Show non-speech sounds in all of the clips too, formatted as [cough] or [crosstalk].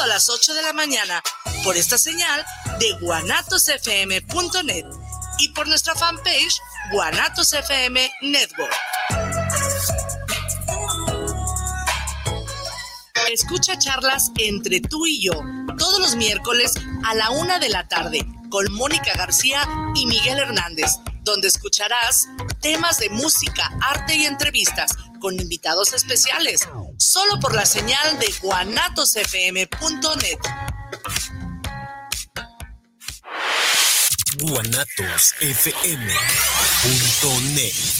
a las 8 de la mañana por esta señal de guanatosfm.net y por nuestra fanpage Guanatos FM Network. Escucha charlas entre tú y yo todos los miércoles a la una de la tarde con Mónica García y Miguel Hernández, donde escucharás temas de música, arte y entrevistas con invitados especiales, solo por la señal de guanatosfm.net. guanatosfm.net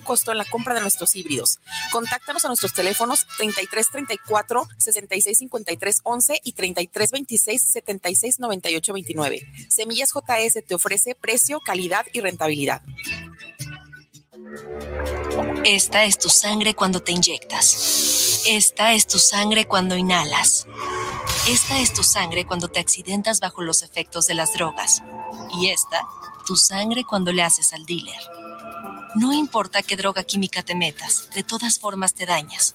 costo en la compra de nuestros híbridos. Contáctanos a nuestros teléfonos 3334 6653 11 y 3326 7698 29. Semillas JS te ofrece precio, calidad y rentabilidad. Esta es tu sangre cuando te inyectas. Esta es tu sangre cuando inhalas. Esta es tu sangre cuando te accidentas bajo los efectos de las drogas. Y esta, tu sangre cuando le haces al dealer. No importa qué droga química te metas, de todas formas te dañas.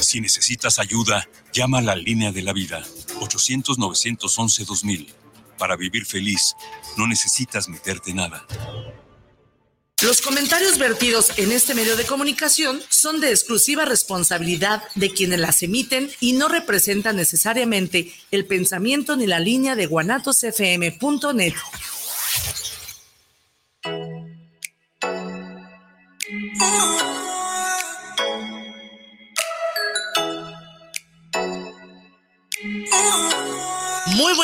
Si necesitas ayuda, llama a la línea de la vida, 800-911-2000. Para vivir feliz, no necesitas meterte nada. Los comentarios vertidos en este medio de comunicación son de exclusiva responsabilidad de quienes las emiten y no representan necesariamente el pensamiento ni la línea de guanatosfm.net.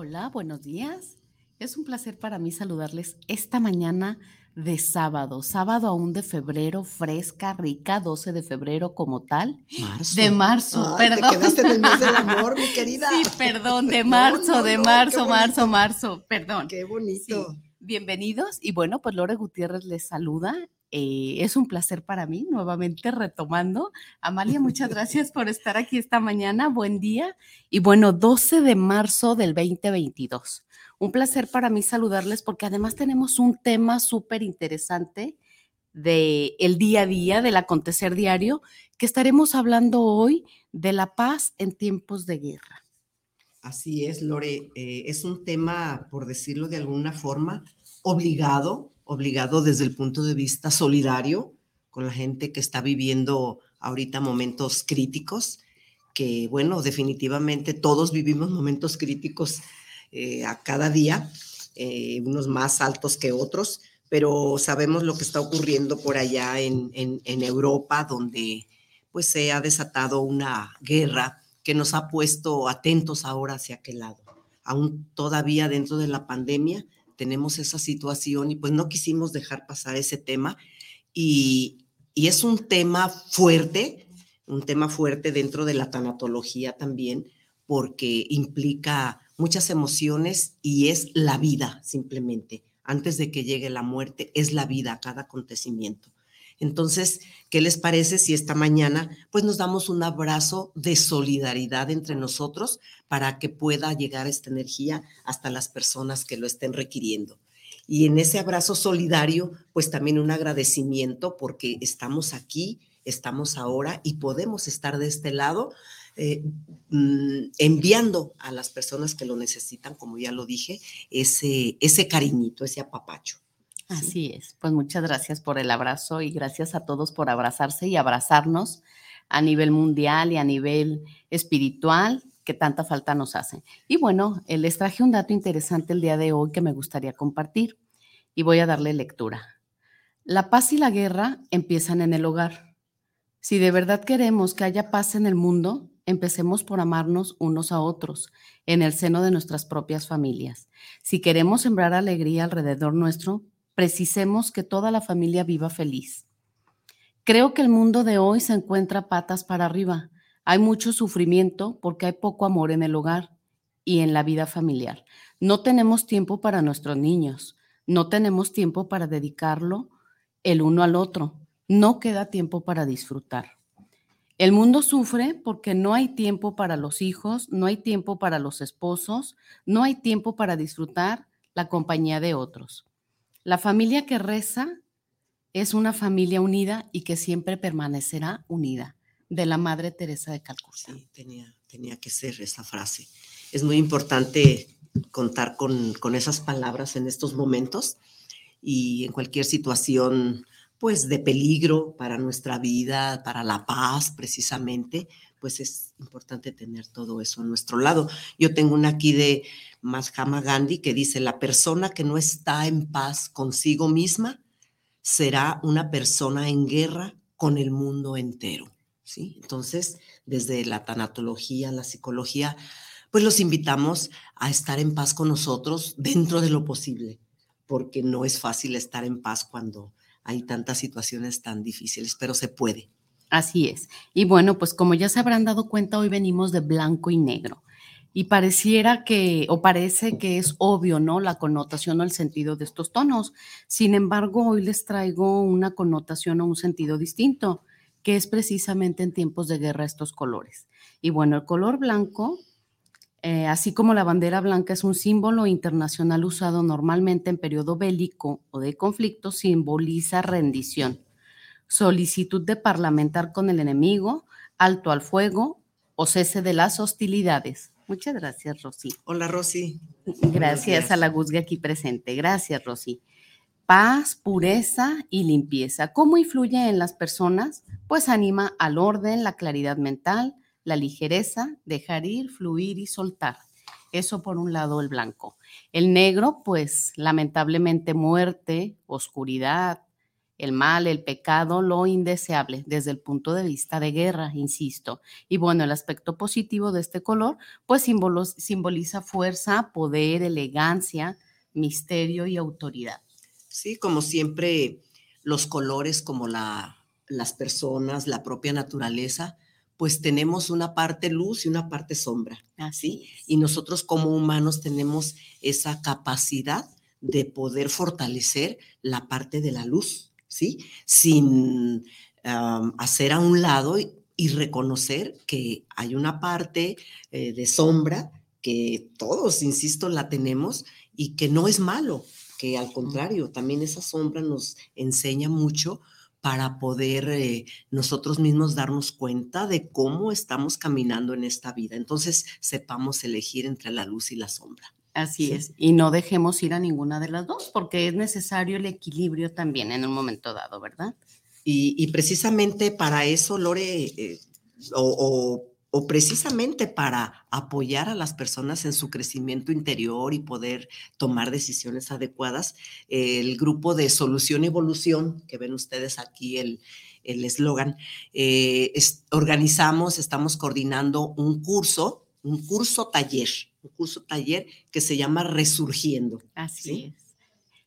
Hola, buenos días. Es un placer para mí saludarles esta mañana de sábado, sábado aún de febrero, fresca, rica, 12 de febrero como tal. Marzo. De marzo, perdón. Te quedaste en el mes del amor, mi [laughs] querida. Sí, perdón, de marzo, No, no, de no, marzo, marzo, marzo, perdón. Qué bonito. Sí. Bienvenidos y bueno, pues Lore Gutiérrez les saluda. Eh, es un placer para mí, nuevamente retomando. Amalia, muchas [laughs] gracias por estar aquí esta mañana. Buen día. Y bueno, 12 de marzo del 2022. Un placer para mí saludarles porque además tenemos un tema súper interesante de el día a día, del acontecer diario, que estaremos hablando hoy de la paz en tiempos de guerra. Así es, Lore. eh, es un tema, por decirlo de alguna forma, obligado, obligado desde el punto de vista solidario con la gente que está viviendo ahorita momentos críticos, que bueno, definitivamente todos vivimos momentos críticos eh, a cada día, eh, unos más altos que otros, pero sabemos lo que está ocurriendo por allá en, en, en Europa, donde pues se ha desatado una guerra que nos ha puesto atentos ahora hacia aquel lado. Aún todavía dentro de la pandemia tenemos esa situación y pues no quisimos dejar pasar ese tema y, y es un tema fuerte, un tema fuerte dentro de la tanatología también, porque implica muchas emociones y es la vida simplemente. Antes de que llegue la muerte, es la vida, cada acontecimiento. Entonces, ¿qué les parece si esta mañana pues nos damos un abrazo de solidaridad entre nosotros para que pueda llegar esta energía hasta las personas que lo estén requiriendo? Y en ese abrazo solidario, pues también un agradecimiento porque estamos aquí, estamos ahora y podemos estar de este lado eh, mm, enviando a las personas que lo necesitan, como ya lo dije, ese, ese cariñito, ese apapacho. Así es. Pues muchas gracias por el abrazo y gracias a todos por abrazarse y abrazarnos a nivel mundial y a nivel espiritual que tanta falta nos hace. Y bueno, eh, les traje un dato interesante el día de hoy que me gustaría compartir y voy a darle lectura. La paz y la guerra empiezan en el hogar. Si de verdad queremos que haya paz en el mundo, empecemos por amarnos unos a otros en el seno de nuestras propias familias. Si queremos sembrar alegría alrededor nuestro, precisemos que toda la familia viva feliz. Creo que el mundo de hoy se encuentra patas para arriba. Hay mucho sufrimiento porque hay poco amor en el hogar y en la vida familiar. No tenemos tiempo para nuestros niños, no tenemos tiempo para dedicarlo el uno al otro, no queda tiempo para disfrutar. El mundo sufre porque no hay tiempo para los hijos, no hay tiempo para los esposos, no hay tiempo para disfrutar la compañía de otros. La familia que reza es una familia unida y que siempre permanecerá unida, de la Madre Teresa de Calcuta. Sí, tenía, tenía que ser esa frase. Es muy importante contar con, con esas palabras en estos momentos y en cualquier situación pues de peligro para nuestra vida, para la paz precisamente, pues es importante tener todo eso a nuestro lado. Yo tengo una aquí de Mahatma Gandhi que dice, la persona que no está en paz consigo misma será una persona en guerra con el mundo entero. ¿sí? Entonces, desde la tanatología, la psicología, pues los invitamos a estar en paz con nosotros dentro de lo posible, porque no es fácil estar en paz cuando hay tantas situaciones tan difíciles, pero se puede. Así es. Y bueno, pues como ya se habrán dado cuenta, hoy venimos de blanco y negro. Y pareciera que, o parece que es obvio, ¿no? La connotación o el sentido de estos tonos. Sin embargo, hoy les traigo una connotación o un sentido distinto, que es precisamente en tiempos de guerra estos colores. Y bueno, el color blanco, eh, así como la bandera blanca es un símbolo internacional usado normalmente en periodo bélico o de conflicto, simboliza rendición solicitud de parlamentar con el enemigo, alto al fuego o cese de las hostilidades. Muchas gracias, Rosy. Hola, Rosy. Gracias a la Guzga aquí presente. Gracias, Rosy. Paz, pureza y limpieza. ¿Cómo influye en las personas? Pues anima al orden, la claridad mental, la ligereza, dejar ir, fluir y soltar. Eso por un lado el blanco. El negro, pues lamentablemente muerte, oscuridad, el mal, el pecado, lo indeseable desde el punto de vista de guerra, insisto. Y bueno, el aspecto positivo de este color, pues simboliza fuerza, poder, elegancia, misterio y autoridad. Sí, como siempre, los colores como la, las personas, la propia naturaleza, pues tenemos una parte luz y una parte sombra. Así. Y nosotros como humanos tenemos esa capacidad de poder fortalecer la parte de la luz ¿sí? Sin hacer a un lado y, reconocer que hay una parte eh, de sombra que todos, insisto, la tenemos y que no es malo, que al contrario, también esa sombra nos enseña mucho para poder eh, nosotros mismos darnos cuenta de cómo estamos caminando en esta vida. Entonces, sepamos elegir entre la luz y la sombra. Así es. Y no dejemos ir a ninguna de las dos, porque es necesario el equilibrio también en un momento dado, ¿verdad? Y, precisamente para eso, Lore, eh, o, precisamente para apoyar a las personas en su crecimiento interior y poder tomar decisiones adecuadas, el grupo de Solución Evolución, que ven ustedes aquí el eslogan, eh, organizamos, estamos coordinando un curso, un curso taller un curso taller que se llama Resurgiendo. Así es.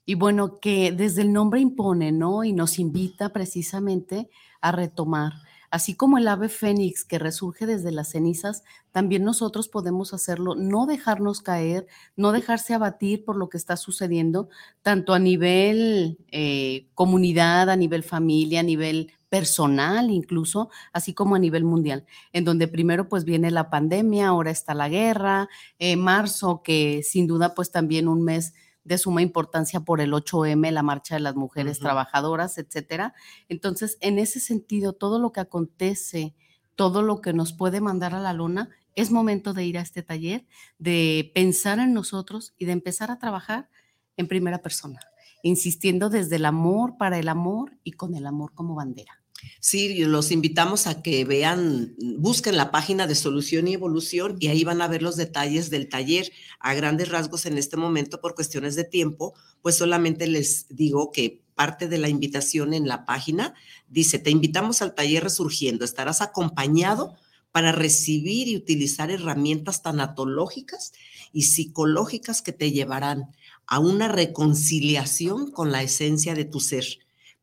Y bueno, que desde el nombre impone, ¿no? Y nos invita precisamente a retomar. Así como el ave fénix que resurge desde las cenizas, también nosotros podemos hacerlo, no dejarnos caer, no dejarse abatir por lo que está sucediendo, tanto a nivel eh, comunidad, a nivel familia, a nivel personal incluso, así como a nivel mundial, en donde primero pues viene la pandemia, ahora está la guerra, eh, marzo que sin duda pues también un mes de suma importancia por el 8M, la marcha de las mujeres trabajadoras, etcétera. Entonces, en ese sentido, todo lo que acontece, todo lo que nos puede mandar a la luna, es momento de ir a este taller, de pensar en nosotros y de empezar a trabajar en primera persona, insistiendo desde el amor para el amor y con el amor como bandera. Sí, los invitamos a que vean, busquen la página de Solución y Evolución y ahí van a ver los detalles del taller. A grandes rasgos en este momento, por cuestiones de tiempo, pues solamente les digo que parte de la invitación en la página dice, te invitamos al taller Resurgiendo, estarás acompañado para recibir y utilizar herramientas tanatológicas y psicológicas que te llevarán a una reconciliación con la esencia de tu ser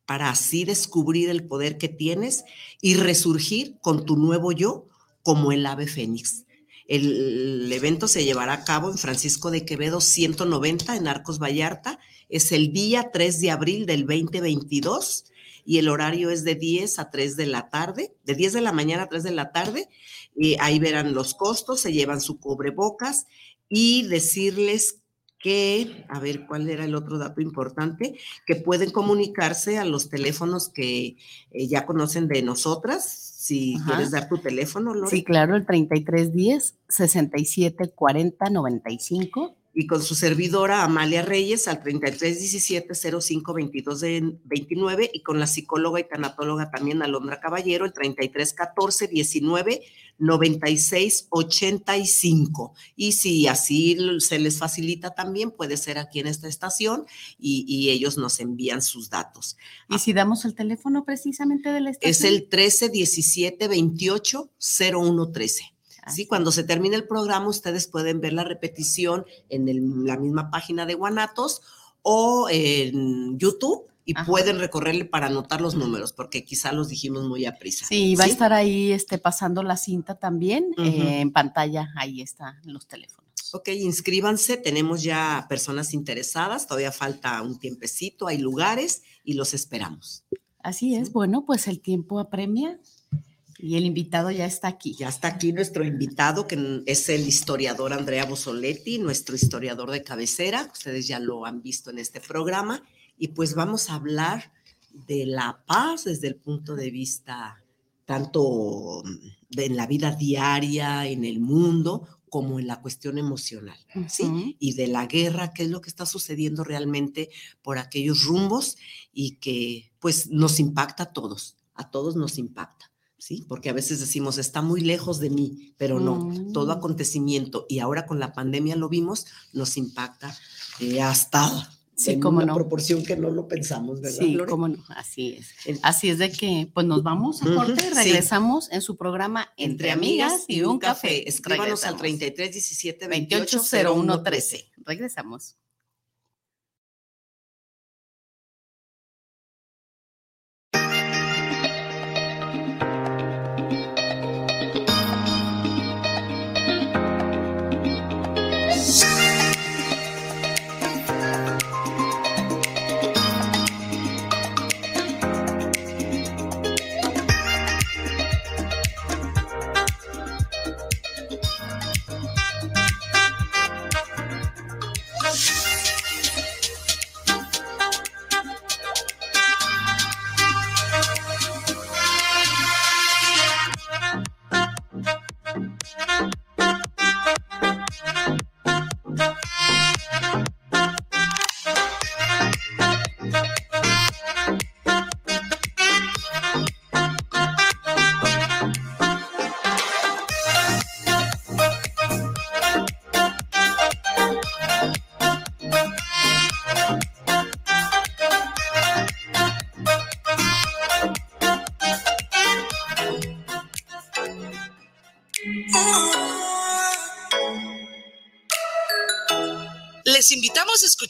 para así descubrir el poder que tienes y resurgir con tu nuevo yo como el ave fénix. El, evento se llevará a cabo en Francisco de Quevedo 190 en Arcos Vallarta. Es el día 3 de abril del 2022 y el horario es de 10 a 3 de la tarde, de 10 de la mañana a 3 de la tarde. Y ahí verán los costos, se llevan su cubrebocas y decirles que, a ver cuál era el otro dato importante, que pueden comunicarse a los teléfonos que eh, ya conocen de nosotras. Si quieres dar tu teléfono, Lore. Sí, claro, el 3310 6740 95 y con su servidora Amalia Reyes al 3317-0522-29 y con la psicóloga y tanatóloga también Alondra Caballero el 3314-19-9685. Y si así se les facilita también, puede ser aquí en esta estación y, ellos nos envían sus datos. ¿Y si damos el teléfono precisamente de la estación? Es el 13 17 28 0113. ¿sí? Cuando se termine el programa, ustedes pueden ver la repetición en la misma página de Guanatos o en YouTube y pueden recorrerle para anotar los números, porque quizá los dijimos muy a prisa. Sí, va a estar ahí este, pasando la cinta también eh, en pantalla, ahí están los teléfonos. Ok, inscríbanse, tenemos ya personas interesadas, todavía falta un tiempecito, hay lugares y los esperamos. Así es, bueno, pues el tiempo apremia. Y el invitado ya está aquí. Ya está aquí nuestro invitado, que es el historiador Andrea Bosoletti, nuestro historiador de cabecera. Ustedes ya lo han visto en este programa. Y pues vamos a hablar de la paz desde el punto de vista tanto de en la vida diaria, en el mundo, como en la cuestión emocional, ¿sí? Y de la guerra, qué es lo que está sucediendo realmente por aquellos rumbos y que pues nos impacta a todos, a todos nos impacta. ¿sí? Porque a veces decimos, está muy lejos de mí, pero no, todo mm. acontecimiento, y ahora con la pandemia lo vimos, nos impacta eh, hasta en una proporción que no lo pensamos, ¿verdad? Sí, cómo no, así es. Así es de que, pues nos vamos a corte, regresamos en su programa Entre, Amigas y un Café. Escríbanos al 33 17 28 01 13. Regresamos.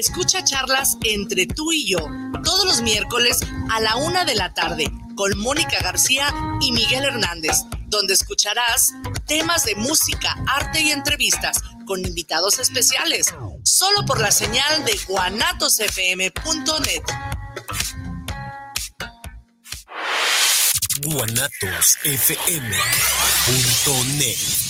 Escucha charlas entre tú y yo todos los miércoles a la una de la tarde con Mónica García y Miguel Hernández, donde escucharás temas de música, arte y entrevistas con invitados especiales, solo por la señal de guanatosfm.net. guanatosfm.net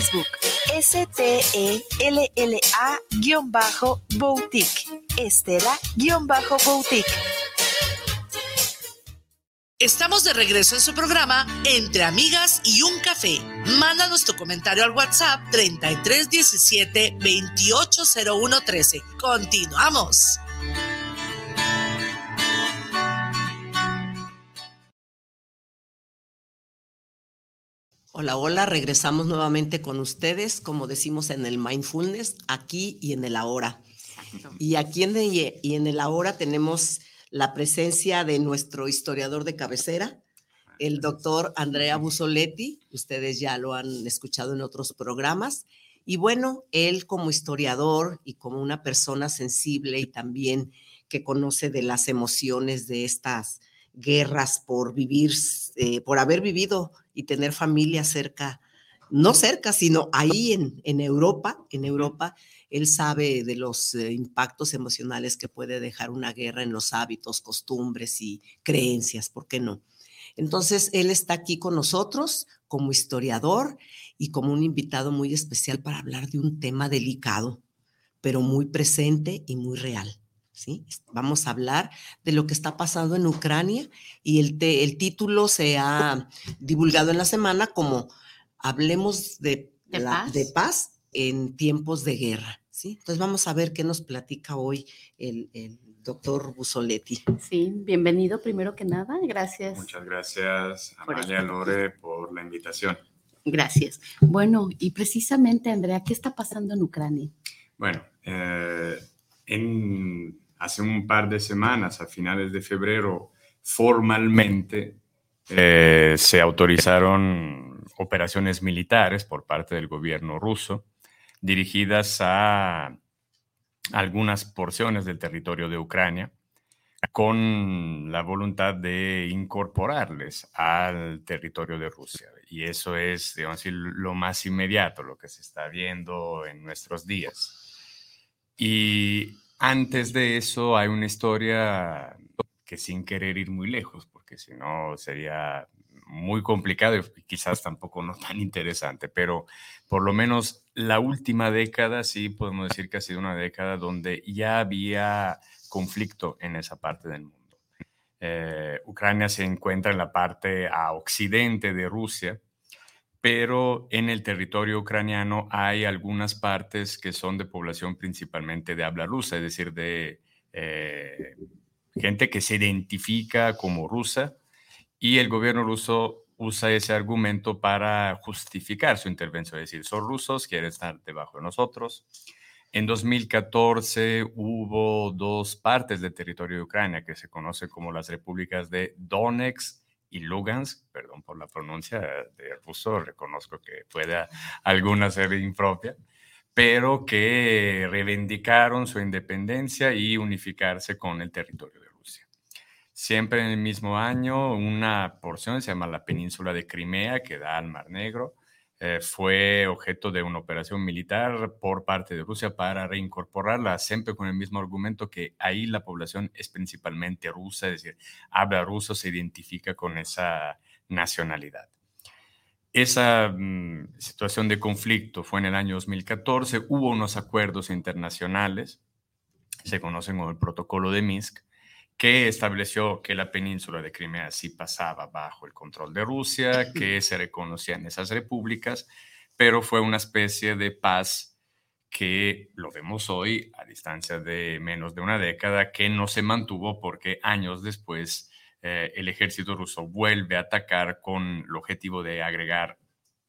S-T-E-L-L-A-Boutique. Estela-Boutique. Estamos de regreso en su programa Entre Amigas y un Café. Mándanos tu comentario al WhatsApp 3317 280113. Continuamos. Hola, hola, regresamos nuevamente con ustedes, como decimos en el mindfulness, aquí y en el ahora. Y aquí en el, y en el ahora tenemos la presencia de nuestro historiador de cabecera, el doctor Andrea Busoletti. Ustedes ya lo han escuchado en otros programas. Y bueno, él como historiador y como una persona sensible y también que conoce de las emociones de estas guerras por vivir, eh, por haber vivido y tener familia cerca, no cerca, sino ahí en, en Europa, en Europa, él sabe de los eh, impactos emocionales que puede dejar una guerra en los hábitos, costumbres y creencias, ¿por qué no? Entonces, él está aquí con nosotros como historiador y como un invitado muy especial para hablar de un tema delicado, pero muy presente y muy real. ¿Sí? Vamos a hablar de lo que está pasando en Ucrania y el, el título se ha divulgado en la semana como Hablemos de, de paz en tiempos de guerra. Entonces vamos a ver qué nos platica hoy el, doctor Busoletti. Sí, bienvenido primero que nada, gracias. Muchas gracias, Amalia Lore, por la invitación. Gracias. Bueno, y precisamente, Andrea, ¿qué está pasando en Ucrania? Bueno, eh, en, hace un par de semanas, a finales de febrero, formalmente eh, se autorizaron operaciones militares por parte del gobierno ruso dirigidas a algunas porciones del territorio de Ucrania con la voluntad de incorporarles al territorio de Rusia. Y eso es, digamos lo más inmediato, lo que se está viendo en nuestros días. Y antes de eso hay una historia que sin querer ir muy lejos, porque si no sería muy complicado y quizás tampoco no tan interesante, pero por lo menos la última década sí podemos decir que ha sido una década donde ya había conflicto en esa parte del mundo. Eh, Ucrania se encuentra en la parte occidente de Rusia, pero en el territorio ucraniano hay algunas partes que son de población principalmente de habla rusa, es decir, de eh, gente que se identifica como rusa y el gobierno ruso usa ese argumento para justificar su intervención, es decir, son rusos, quieren estar debajo de nosotros. En 2014 hubo dos partes del territorio de Ucrania que se conocen como las repúblicas de Donetsk y Lugansk, perdón por la pronuncia de ruso, reconozco que puede alguna ser impropia, pero que reivindicaron su independencia y unificarse con el territorio de Rusia. Siempre en el mismo año, una porción, se llama la península de Crimea, que da al Mar Negro, eh, fue objeto de una operación militar por parte de Rusia para reincorporarla, siempre con el mismo argumento que ahí la población es principalmente rusa, es decir, habla ruso, se identifica con esa nacionalidad. Esa mm, situación de conflicto fue en el año 2014, hubo unos acuerdos internacionales, se conocen como el Protocolo de Minsk, que estableció que la península de Crimea sí pasaba bajo el control de Rusia, [laughs] que se reconocían esas repúblicas, pero fue una especie de paz que lo vemos hoy a distancia de menos de una década, que no se mantuvo porque años después eh, el ejército ruso vuelve a atacar con el objetivo de agregar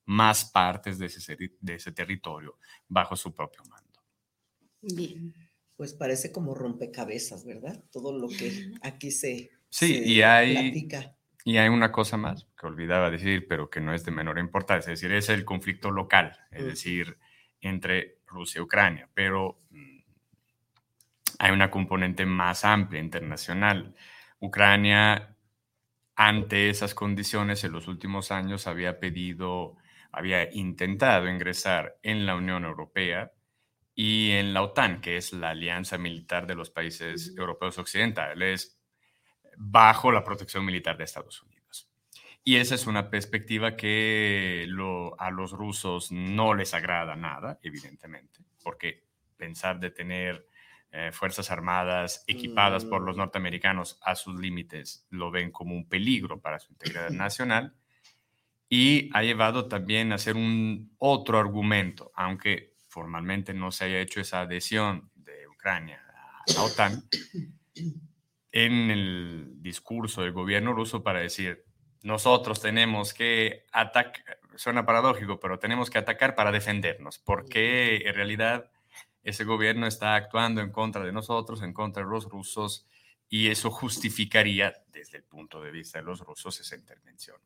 más partes de ese, de ese territorio bajo su propio mando. Bien pues parece como rompecabezas, ¿verdad? Todo lo que aquí se, sí, y hay, Y hay una cosa más que olvidaba decir, pero que no es de menor importancia, es decir, es el conflicto local, es decir, entre Rusia y Ucrania, pero mm, hay una componente más amplia internacional. Ucrania, ante esas condiciones, en los últimos años había pedido, había intentado ingresar en la Unión Europea, y en la OTAN, que es la alianza militar de los países europeos occidentales, bajo la protección militar de Estados Unidos. Y esa es una perspectiva que a los rusos no les agrada nada, evidentemente, porque pensar de tener eh, fuerzas armadas equipadas por los mm. norteamericanos a sus límites lo ven como un peligro para su integridad [laughs] nacional y ha llevado también a ser un otro argumento, aunque formalmente no se haya hecho esa adhesión de Ucrania a la OTAN, en el discurso del gobierno ruso para decir, nosotros tenemos que atacar, suena paradójico, pero tenemos que atacar para defendernos, porque en realidad ese gobierno está actuando en contra de nosotros, en contra de los rusos, y eso justificaría, desde el punto de vista de los rusos, esa intervención.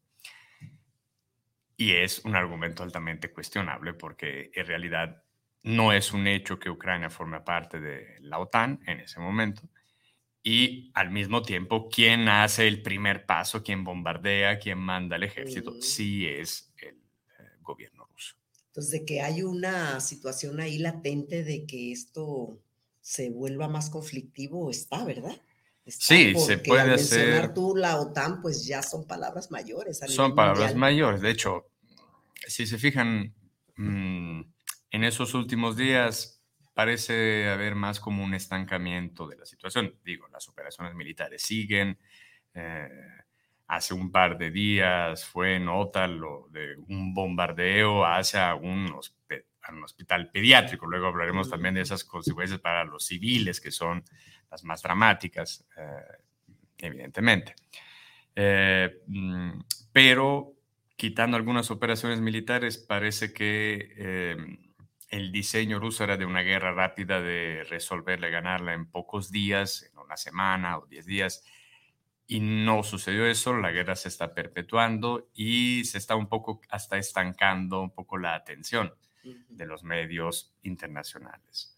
Y es un argumento altamente cuestionable porque en realidad no es un hecho que Ucrania forme parte de la OTAN en ese momento. Y al mismo tiempo, quien hace el primer paso, quien bombardea, quien manda el ejército, sí es el eh, gobierno ruso. Entonces, de que hay una situación ahí latente de que esto se vuelva más conflictivo, está, ¿verdad? sí, se puede al mencionar tú la OTAN, pues ya son palabras mayores. son palabras mayores. De hecho, si se fijan, mm, en esos últimos días parece haber más como un estancamiento de la situación. Digo, las operaciones militares siguen. Eh, hace un par de días fue nota lo de un bombardeo hacia un, un hospital pediátrico. Luego hablaremos también de esas consecuencias para los civiles, que son las más dramáticas, eh, evidentemente. Eh, mm, pero quitando algunas operaciones militares, parece que el diseño ruso era de una guerra rápida, de resolverla, ganarla en pocos días, en una semana o diez días. Y no sucedió eso, la guerra se está perpetuando y se está un poco hasta estancando un poco la atención de los medios internacionales.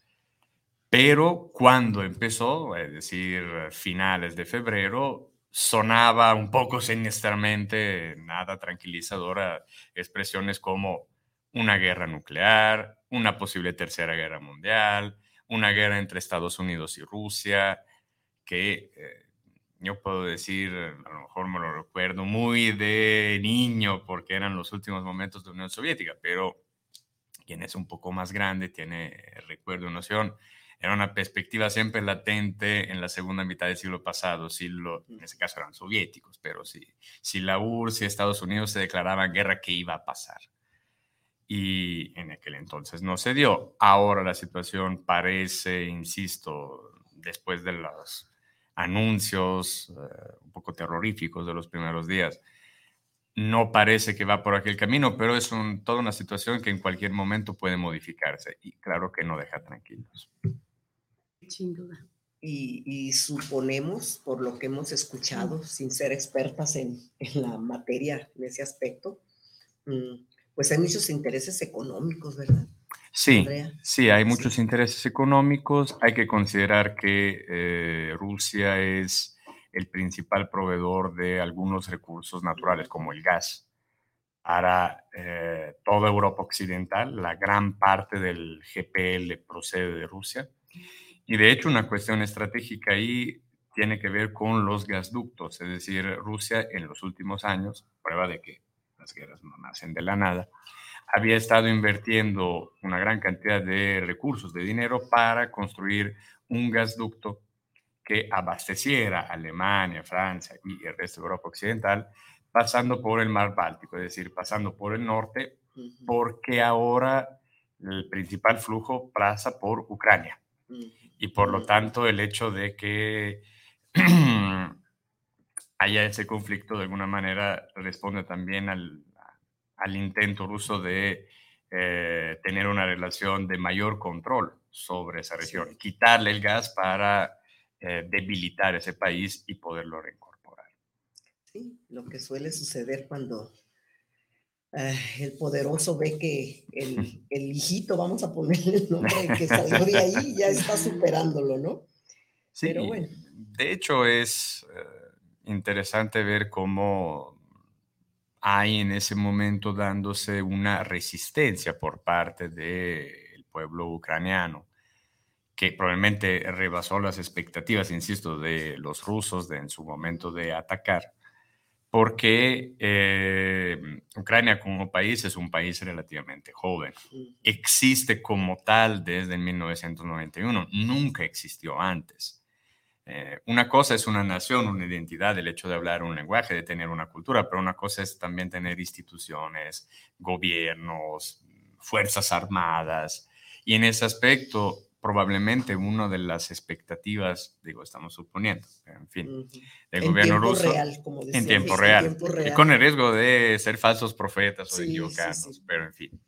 Pero cuando empezó, es decir, finales de febrero, sonaba un poco sinistramente, nada tranquilizadora, expresiones como una guerra nuclear, una posible tercera guerra mundial, una guerra entre Estados Unidos y Rusia, que eh, yo puedo decir, a lo mejor me lo recuerdo muy de niño porque eran los últimos momentos de la Unión Soviética, pero quien es un poco más grande tiene recuerdo, noción, era una perspectiva siempre latente en la segunda mitad del siglo pasado, si lo, en ese caso eran soviéticos, pero si, si la URSS y Estados Unidos se declaraban guerra, ¿qué iba a pasar? Y en aquel entonces no se dio. Ahora la situación parece, insisto, después de los anuncios eh, un poco terroríficos de los primeros días, no parece que va por aquel camino, pero es toda una situación que en cualquier momento puede modificarse y claro que no deja tranquilos. Sin duda. Y, suponemos, por lo que hemos escuchado, sin ser expertas en, en la materia en ese aspecto, mm, pues hay muchos intereses económicos, ¿verdad? Sí, sí, hay muchos intereses económicos. Hay que considerar que eh, Rusia es el principal proveedor de algunos recursos naturales, como el gas. Para eh, toda Europa Occidental, la gran parte del GPL procede de Rusia. Y de hecho, una cuestión estratégica ahí tiene que ver con los gasductos, es decir, Rusia en los últimos años, prueba de que las guerras no nacen de la nada, había estado invirtiendo una gran cantidad de recursos, de dinero, para construir un gasducto que abasteciera a Alemania, Francia y el resto de Europa Occidental, pasando por el mar Báltico, es decir, pasando por el norte, porque ahora el principal flujo pasa por Ucrania. Y por lo tanto, el hecho de que [clears throat] haya ese conflicto de alguna manera responde también al, al intento ruso de eh, tener una relación de mayor control sobre esa región, quitarle el gas para eh, debilitar ese país y poderlo reincorporar. Sí, lo que suele suceder cuando eh, el poderoso ve que el, [laughs] el, hijito, vamos a ponerle el nombre que [laughs] salió de ahí, ya está superándolo, ¿no? Sí, Pero bueno. de hecho es interesante ver cómo hay en ese momento dándose una resistencia por parte del pueblo ucraniano, que probablemente rebasó las expectativas, insisto, de los rusos de, en su momento de atacar, porque eh, Ucrania como país es un país relativamente joven. Existe como tal desde 1991, nunca existió antes. Eh, una cosa es una nación, una identidad, el hecho de hablar un lenguaje, de tener una cultura, pero una cosa es también tener instituciones, gobiernos, fuerzas armadas. Y en ese aspecto, probablemente una de las expectativas, digo, estamos suponiendo, en fin, del gobierno ruso en tiempo real, y con el riesgo de ser falsos profetas o equivocarnos, pero en fin.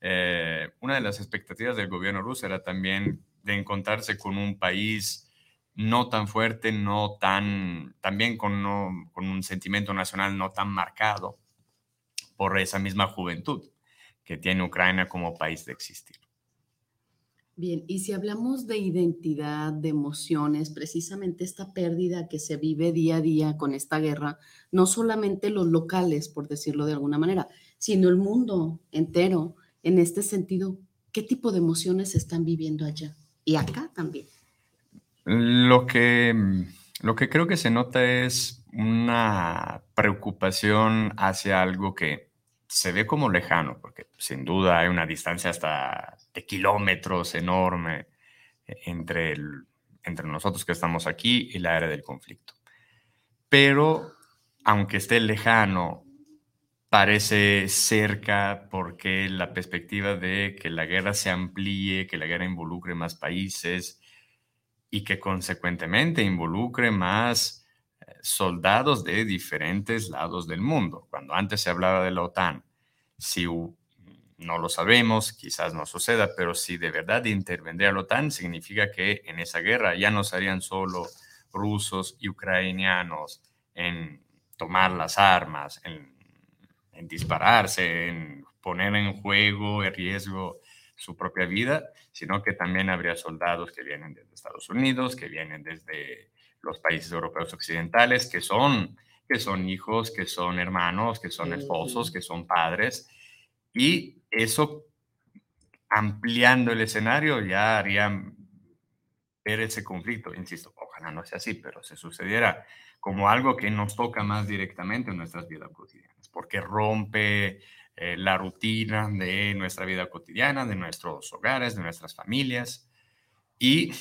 Eh, una de las expectativas del gobierno ruso era también de encontrarse con un país no tan fuerte, no tan, también con, con un sentimiento nacional no tan marcado por esa misma juventud que tiene Ucrania como país de existir. Bien, y si hablamos de identidad, de emociones, precisamente esta pérdida que se vive día a día con esta guerra, no solamente los locales, por decirlo de alguna manera, sino el mundo entero, en este sentido, ¿qué tipo de emociones están viviendo allá? Y acá también. Lo que, mm, lo que creo que se nota es una preocupación hacia algo que se ve como lejano, porque sin duda hay una distancia hasta de kilómetros enorme entre, entre nosotros que estamos aquí y la área del conflicto. Pero aunque esté lejano, parece cerca porque la perspectiva de que la guerra se amplíe, que la guerra involucre más países, y que consecuentemente involucre más eh, soldados de diferentes lados del mundo. Cuando antes se hablaba de la OTAN, si no lo sabemos, quizás no suceda, pero si de verdad intervendría la OTAN, significa que en esa guerra ya no serían solo rusos y ucranianos en tomar las armas, en, en dispararse, en poner en juego, en riesgo su propia vida, sino que también habría soldados que vienen desde Estados Unidos, que vienen desde los países europeos occidentales, que son, que son hijos, que son hermanos, que son esposos, que son padres. Y eso, ampliando el escenario, ya haría ver ese conflicto. Insisto, ojalá no sea así, pero se sucediera como algo que nos toca más directamente en nuestras vidas cotidianas, porque rompe eh, la rutina de nuestra vida cotidiana, de nuestros hogares, de nuestras familias y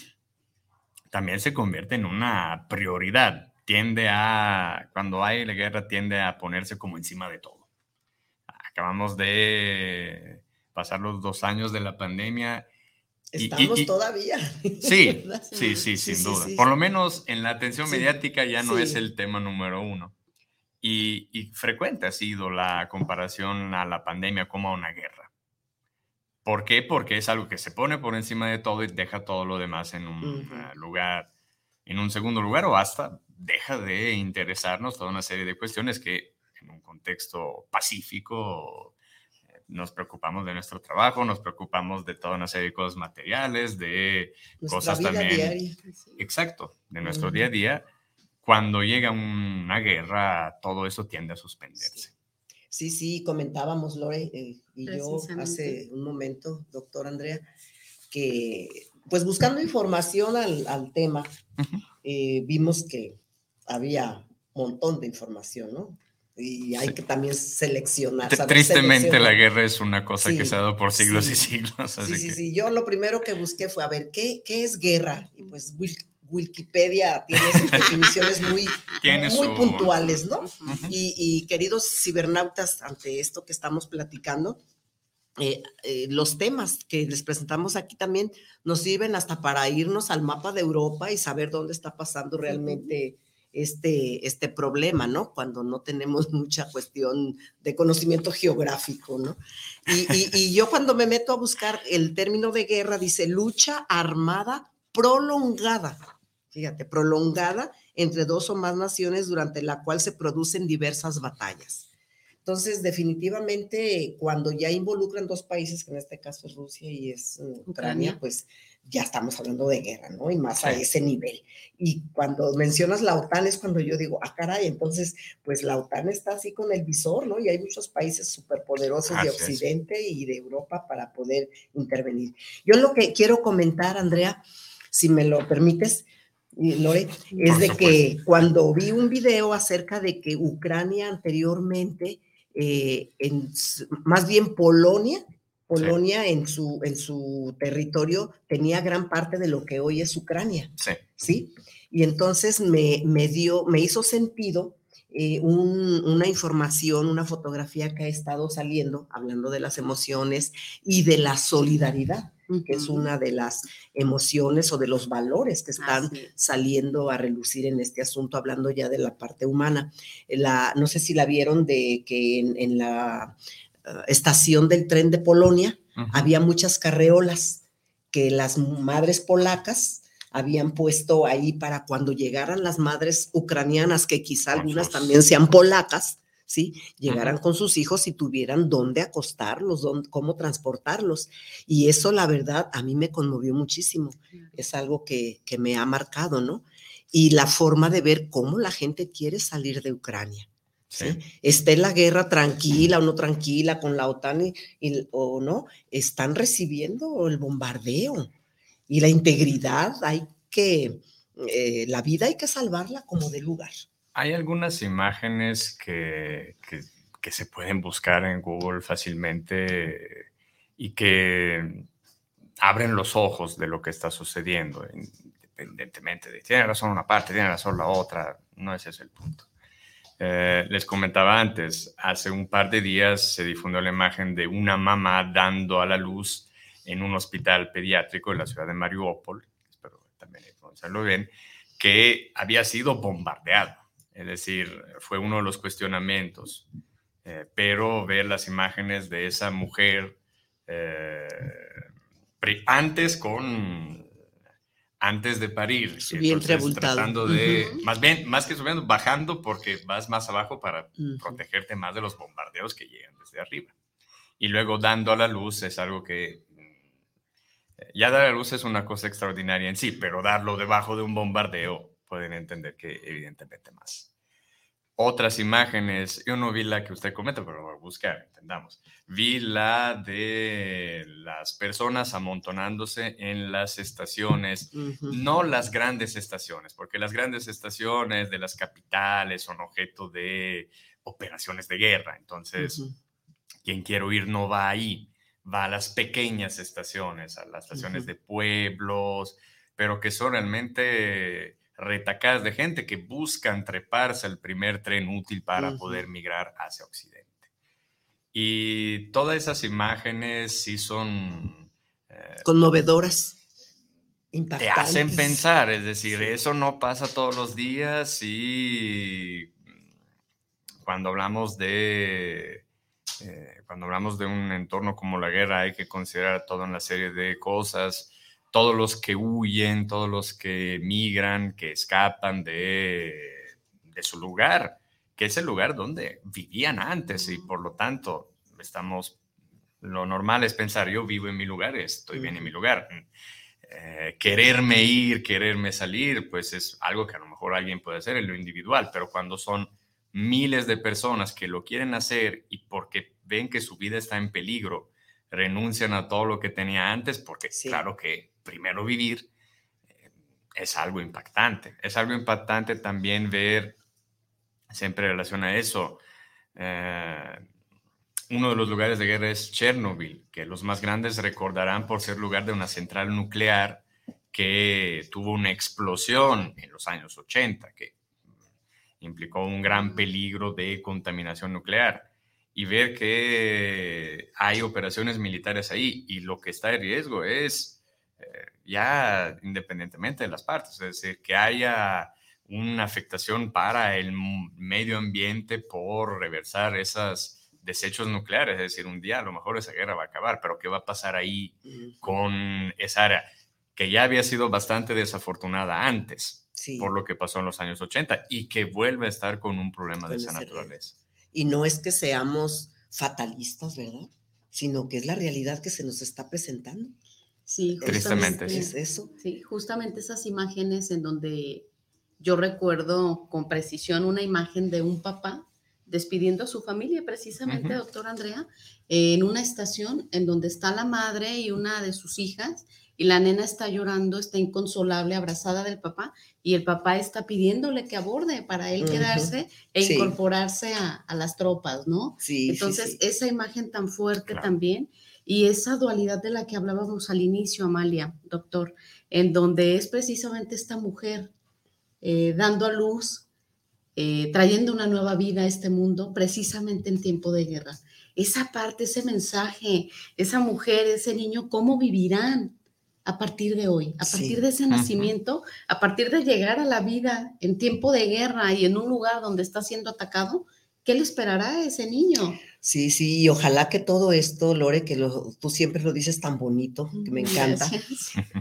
también se convierte en una prioridad. Tiende a, cuando hay la guerra, tiende a ponerse como encima de todo. Acabamos de pasar los dos años de la pandemia. Estamos todavía. [laughs] Sí, sí, sí, sin duda. Por lo menos en la atención mediática ya no es el tema número uno. Y, frecuente ha sido la comparación a la pandemia como a una guerra. ¿Por qué? Porque es algo que se pone por encima de todo y deja todo lo demás en un ah, lugar, en un segundo lugar o hasta deja de interesarnos toda una serie de cuestiones que en un contexto pacífico nos preocupamos de nuestro trabajo, nos preocupamos de toda una serie de cosas materiales, de cosas también. Exacto, de nuestro día a día. Cuando llega una guerra, todo eso tiende a suspenderse. Sí, sí, comentábamos Lore eh, y yo hace un momento, doctor Andrea, que pues buscando información al, tema, eh, vimos que había un montón de información, ¿no? y hay que también seleccionar. Tristemente la guerra es una cosa que se ha dado por siglos y siglos. sí, sí, sí. Yo lo primero que busqué fue a ver qué, qué es guerra. Y pues Wikipedia tiene definiciones muy, [laughs] muy puntuales, ¿no? y, queridos cibernautas, ante esto que estamos platicando, eh, eh, los temas que les presentamos aquí también nos sirven hasta para irnos al mapa de Europa y saber dónde está pasando realmente este, este problema, ¿no? Cuando no tenemos [laughs] mucha cuestión de conocimiento geográfico, ¿no? Y, yo cuando me meto a buscar el término de guerra, dice lucha armada prolongada, fíjate, prolongada entre dos o más naciones durante la cual se producen diversas batallas. Entonces, definitivamente, cuando ya involucran dos países, que en este caso es Rusia y es uh, Ucrania, pues ya estamos hablando de guerra, ¿no? Y más a ese nivel. Y cuando mencionas la OTAN es cuando yo digo, ah, caray, entonces, pues la OTAN está así con el visor, ¿no? Y hay muchos países superpoderosos de Occidente y de Europa para poder intervenir. Yo lo que quiero comentar, Andrea, si me lo permites, Lore, es de que cuando vi un video acerca de que Ucrania anteriormente eh, en, más bien Polonia, Polonia en, su, en su territorio tenía gran parte de lo que hoy es Ucrania. Sí. ¿sí? Y entonces me, me dio, me hizo sentido eh, una información, una fotografía que ha estado saliendo, hablando de las emociones y de la solidaridad, que es una de las emociones o de los valores que están saliendo a relucir en este asunto, hablando ya de la parte humana. La, no sé si la vieron de que en, la eh, estación del tren de Polonia había muchas carreolas que las madres polacas habían puesto ahí para cuando llegaran las madres ucranianas, que quizá algunas también sean polacas, ¿sí? Llegaran con sus hijos y tuvieran dónde acostarlos, dónde, cómo transportarlos. Y eso, la verdad, a mí me conmovió muchísimo. Es algo que, me ha marcado, ¿no? Y la forma de ver cómo la gente quiere salir de Ucrania. ¿sí? Esté la guerra tranquila o no tranquila con la OTAN o no, están recibiendo el bombardeo y la integridad hay que, eh, la vida hay que salvarla como de lugar. Hay algunas imágenes que, que, se pueden buscar en Google fácilmente y que abren los ojos de lo que está sucediendo, independientemente de, tiene razón una parte, tiene razón la otra, no ese es el punto. Eh, les comentaba antes, hace un par de días se difundió la imagen de una mamá dando a la luz en un hospital pediátrico en la ciudad de Mariupol, espero también pronunciarlo bien, que había sido bombardeado. Es decir, fue uno de los cuestionamientos. Eh, pero ver las imágenes de esa mujer eh, antes con antes de parir, su vientre tratando de más bien más que subiendo bajando porque vas más abajo para protegerte más de los bombardeos que llegan desde arriba y luego dando a la luz es algo que ya dar a luz es una cosa extraordinaria en sí, pero darlo debajo de un bombardeo pueden entender que evidentemente más. Otras imágenes, yo no vi la que usted comenta, pero voy a buscar, entendamos. Vi la de las personas amontonándose en las estaciones, no las grandes estaciones, porque las grandes estaciones de las capitales son objeto de operaciones de guerra, entonces quien quiere ir no va ahí va a las pequeñas estaciones, a las estaciones de pueblos, pero que son realmente retacadas de gente que buscan treparse al primer tren útil para poder migrar hacia Occidente. Y todas esas imágenes sí son... Eh, Conmovedoras. Te hacen pensar, es decir, eso no pasa todos los días y cuando hablamos de eh, cuando hablamos de un entorno como la guerra hay que considerar toda una serie de cosas, todos los que huyen, todos los que migran, que escapan de, de su lugar, que es el lugar donde vivían antes y por lo tanto estamos lo normal es pensar, yo vivo en mi lugar, estoy bien en mi lugar. Eh, quererme ir, quererme salir, pues es algo que a lo mejor alguien puede hacer en lo individual, pero cuando son miles de personas que lo quieren hacer y porque ven que su vida está en peligro, renuncian a todo lo que tenía antes, porque claro que primero vivir eh, es algo impactante. Es algo impactante también ver, siempre en relación a eso, eh, uno de los lugares de guerra es Chernobyl, que los más grandes recordarán por ser lugar de una central nuclear que tuvo una explosión en los años 80, que implicó un gran peligro de contaminación nuclear. Y ver que hay operaciones militares ahí y lo que está en riesgo es eh, ya independientemente de las partes, es decir, que haya una afectación para el medio ambiente por reversar esas desechos nucleares, es decir, un día a lo mejor esa guerra va a acabar, pero ¿qué va a pasar ahí con esa área que ya había sido bastante desafortunada antes por lo que pasó en los años 80 y que vuelve a estar con un problema de esa naturaleza? Y no es que seamos fatalistas, ¿verdad? Sino que es la realidad que se nos está presentando. Sí, tristemente es eso. Sí, justamente esas imágenes en donde yo recuerdo con precisión una imagen de un papá despidiendo a su familia, precisamente, doctor Andrea, en una estación en donde está la madre y una de sus hijas, y la nena está llorando, está inconsolable, abrazada del papá, y el papá está pidiéndole que aborde para él quedarse e incorporarse a, las tropas, ¿no? Sí. Entonces, esa imagen tan fuerte también, y esa dualidad de la que hablábamos al inicio, Amalia, doctor, en donde es precisamente esta mujer eh, dando a luz eh, trayendo una nueva vida a este mundo precisamente en tiempo de guerra. Esa parte, ese mensaje, esa mujer, ese niño, ¿cómo vivirán a partir de hoy? A partir de ese nacimiento, a partir de llegar a la vida en tiempo de guerra y en un lugar donde está siendo atacado, ¿qué le esperará a ese niño? Sí, sí, y ojalá que todo esto, Lore, que tú siempre lo dices tan bonito, que me encanta.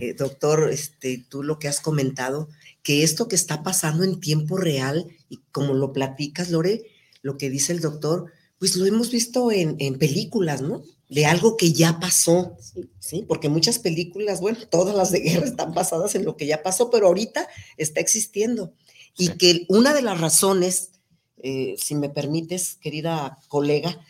Eh, doctor, este, tú lo que has comentado, que esto que está pasando en tiempo real, y como lo platicas, Lore, lo que dice el doctor, pues lo hemos visto en, películas, ¿no? De algo que ya pasó, sí. Porque muchas películas, bueno, todas las de guerra están basadas en lo que ya pasó, pero ahorita está existiendo. Y que una de las razones, eh, si me permites, querida colega,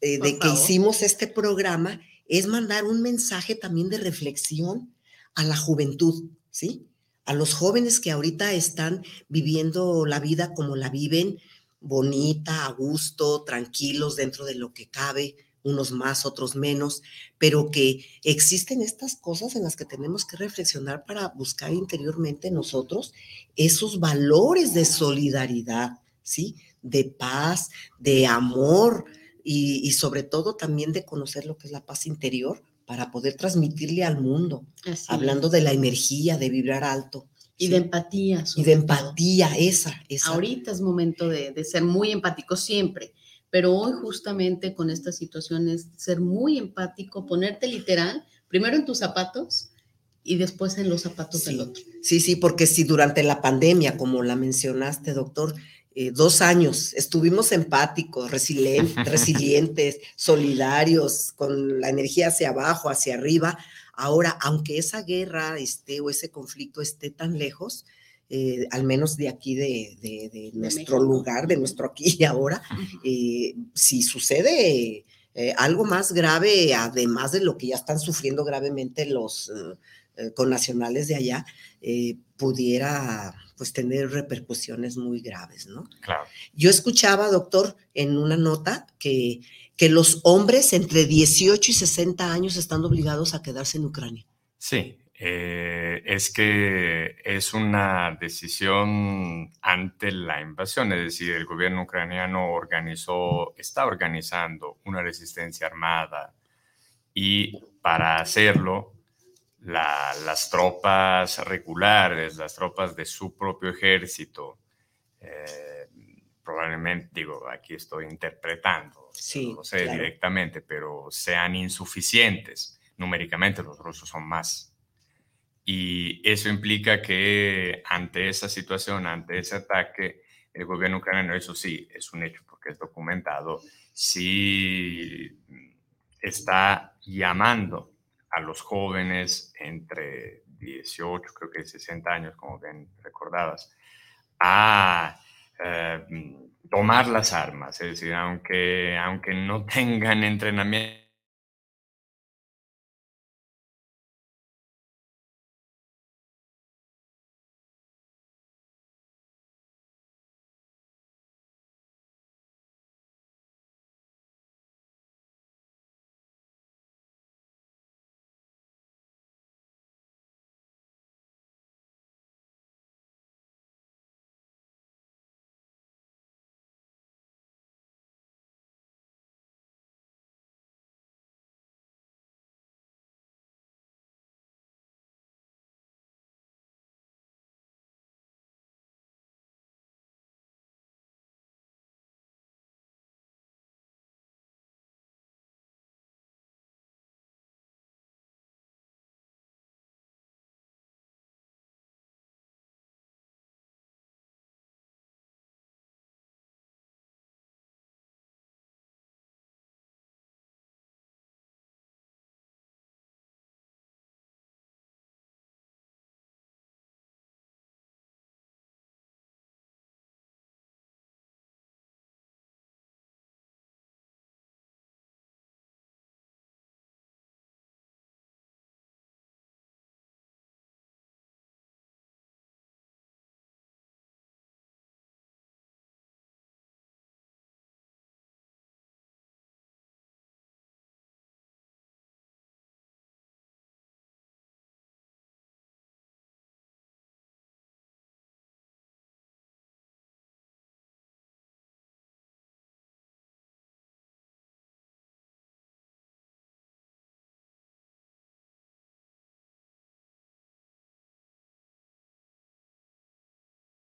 eh, de que hicimos este programa es mandar un mensaje también de reflexión a la juventud, ¿sí? a los jóvenes que ahorita están viviendo la vida como la viven, bonita, a gusto, tranquilos dentro de lo que cabe, unos más, otros menos, pero que existen estas cosas en las que tenemos que reflexionar para buscar interiormente nosotros esos valores de solidaridad, ¿sí? De paz, de amor y, sobre todo también de conocer lo que es la paz interior, para poder transmitirle al mundo, hablando de la energía, de vibrar alto. Y de empatía. Y de empatía, esa, esa. Ahorita es momento de, de, ser muy empático siempre, pero hoy justamente con esta situación es ser muy empático, ponerte literal, primero en tus zapatos y después en los zapatos del otro. Sí, sí, porque si durante la pandemia, como la mencionaste, doctor, eh, dos años. Estuvimos empáticos, [laughs] resilientes, solidarios, con la energía hacia abajo, hacia arriba. Ahora, aunque esa guerra esté o ese conflicto esté tan lejos, eh, al menos de aquí, de, nuestro lugar, de nuestro aquí y ahora, eh, si sucede algo más grave, además de lo que ya están sufriendo gravemente los connacionales de allá, pudiera pues tener repercusiones muy graves, ¿no? Claro. Yo escuchaba, doctor, en una nota que, que los hombres entre 18 y 60 años están obligados a quedarse en Ucrania. Sí, eh, es que es una decisión ante la invasión, es decir, el gobierno ucraniano organizó, está organizando una resistencia armada y para hacerlo las tropas regulares, las tropas de su propio ejército, eh, probablemente, digo, aquí estoy interpretando, no lo sé directamente, pero sean insuficientes. Numéricamente los rusos son más. Y eso implica que ante esa situación, ante ese ataque, el gobierno ucraniano, eso sí, es un hecho porque es documentado, sí está llamando a los jóvenes entre 18, creo que 60 años, como bien recordadas, a eh, tomar las armas. Es decir, aunque, aunque no tengan entrenamiento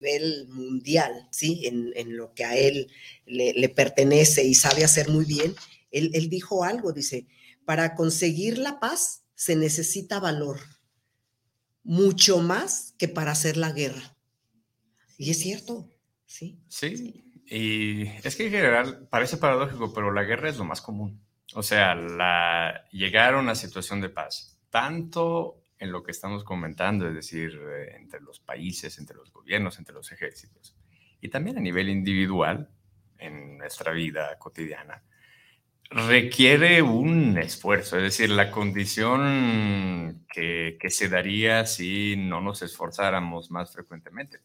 nivel mundial, ¿sí? En, lo que a él le, pertenece y sabe hacer muy bien, él, él dijo algo, dice, para conseguir la paz se necesita valor, mucho más que para hacer la guerra. Y es cierto, ¿sí? Sí, y es que en general parece paradójico, pero la guerra es lo más común. O sea, la, llegar a una situación de paz, tanto en lo que estamos comentando, es decir, eh, entre los países, entre los gobiernos, entre los ejércitos, y también a nivel individual, en nuestra vida cotidiana, requiere un esfuerzo, es decir, la condición que, que, se daría si no nos esforzáramos más frecuentemente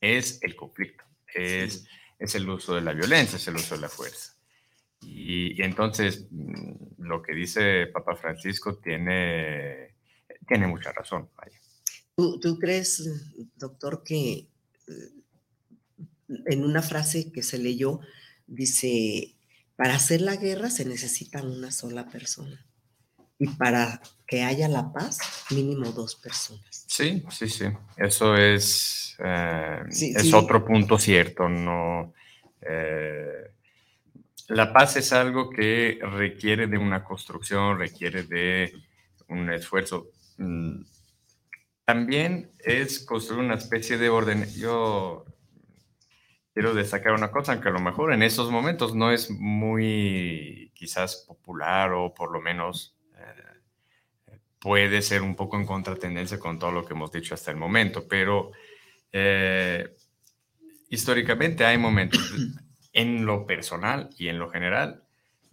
es el conflicto, es, es el uso de la violencia, es el uso de la fuerza. Y, y entonces, mm, lo que dice Papa Francisco tiene tiene mucha razón. ¿Tú, crees, doctor, que eh, en una frase que se leyó dice, para hacer la guerra se necesita una sola persona y para que haya la paz, mínimo dos personas. Sí, sí, sí. Eso es, eh, es otro punto cierto. No, eh, la paz es algo que requiere de una construcción, requiere de un esfuerzo. Mm, también es construir una especie de orden. Yo quiero destacar una cosa, aunque a lo mejor en esos momentos no es muy quizás popular o por lo menos eh, puede ser un poco en contratendencia con todo lo que hemos dicho hasta el momento, pero eh, históricamente hay momentos en lo personal y en lo general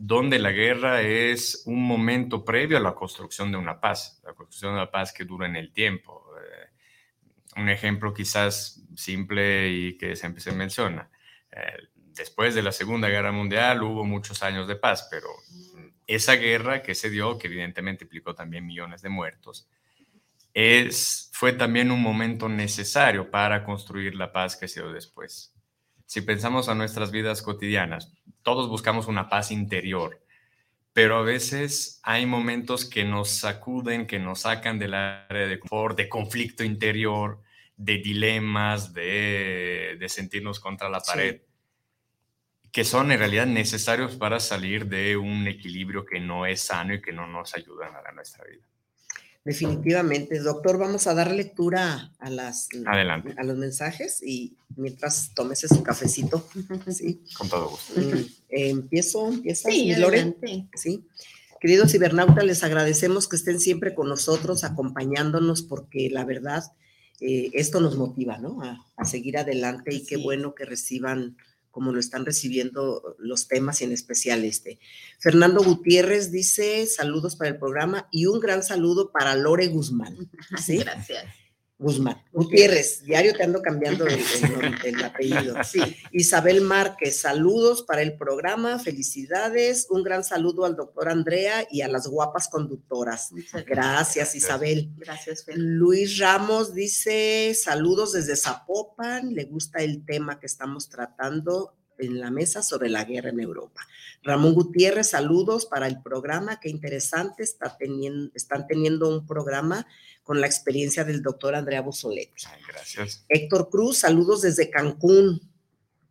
donde la guerra es un momento previo a la construcción de una paz, la construcción de una paz que dura en el tiempo. Eh, un ejemplo quizás simple y que siempre se menciona. Eh, después de la Segunda Guerra Mundial hubo muchos años de paz, pero esa guerra que se dio, que evidentemente implicó también millones de muertos, es, fue también un momento necesario para construir la paz que se dio después si pensamos a nuestras vidas cotidianas, todos buscamos una paz interior, pero a veces hay momentos que nos sacuden, que nos sacan del área de confort, de conflicto interior, de dilemas, de, sentirnos contra la pared, que son en realidad necesarios para salir de un equilibrio que no es sano y que no nos ayuda a nuestra vida. Definitivamente, doctor, vamos a dar lectura a las Adelante. a los mensajes y mientras tomes ese cafecito, [laughs] sí. Con todo gusto. Mm, empiezo, empieza. Sí, adelante. Sí. Queridos cibernautas, les agradecemos que estén siempre con nosotros, acompañándonos, porque la verdad, eh, esto nos motiva, ¿no? A, a seguir adelante y qué bueno que reciban como lo están recibiendo los temas y en especial este. Fernando Gutiérrez dice saludos para el programa y un gran saludo para Lore Guzmán. [laughs] ¿sí? Gracias. Guzmán. Gutiérrez, diario te ando cambiando el, el- el apellido. Sí. Isabel Márquez, saludos para el programa, felicidades. Un gran saludo al doctor Andrea y a las guapas conductoras. Muchas Gracias, Isabel. Gracias, Fer. Luis Ramos dice saludos desde Zapopan, le gusta el tema que estamos tratando en la mesa sobre la guerra en Europa. Ramón Gutiérrez, saludos para el programa, qué interesante, está teniendo, están teniendo un programa con la experiencia del doctor Andrea Busoletti. Gracias. Héctor Cruz, saludos desde Cancún.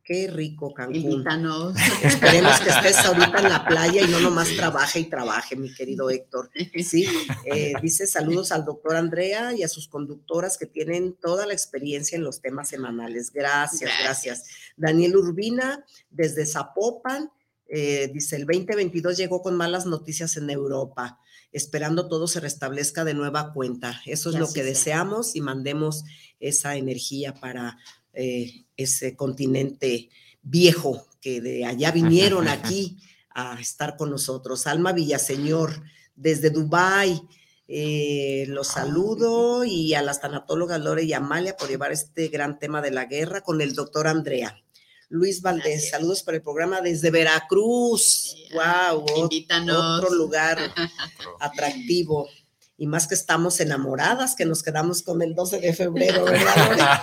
Qué rico Cancún. Invítanos. [laughs] Esperemos que estés ahorita en la playa y no nomás trabaje y trabaje, mi querido Héctor. Sí, eh, dice saludos al doctor Andrea y a sus conductoras que tienen toda la experiencia en los temas semanales. Gracias, gracias. Daniel Urbina, desde Zapopan, eh, dice el 2022 llegó con malas noticias en Europa, esperando todo se restablezca de nueva cuenta. Eso es lo que sea. deseamos y mandemos esa energía para eh, ese continente viejo que de allá vinieron [laughs] aquí a estar con nosotros. Alma Villaseñor, desde Dubái, eh, los saludo y a las tanatólogas Lore y Amalia por llevar este gran tema de la guerra con el doctor Andrea. Luis Valdés, Gracias. saludos para el programa desde Veracruz. Wow, Invítanos. otro lugar [laughs] atractivo. Y más que estamos enamoradas, que nos quedamos con el 12 de febrero, [laughs] ¿verdad?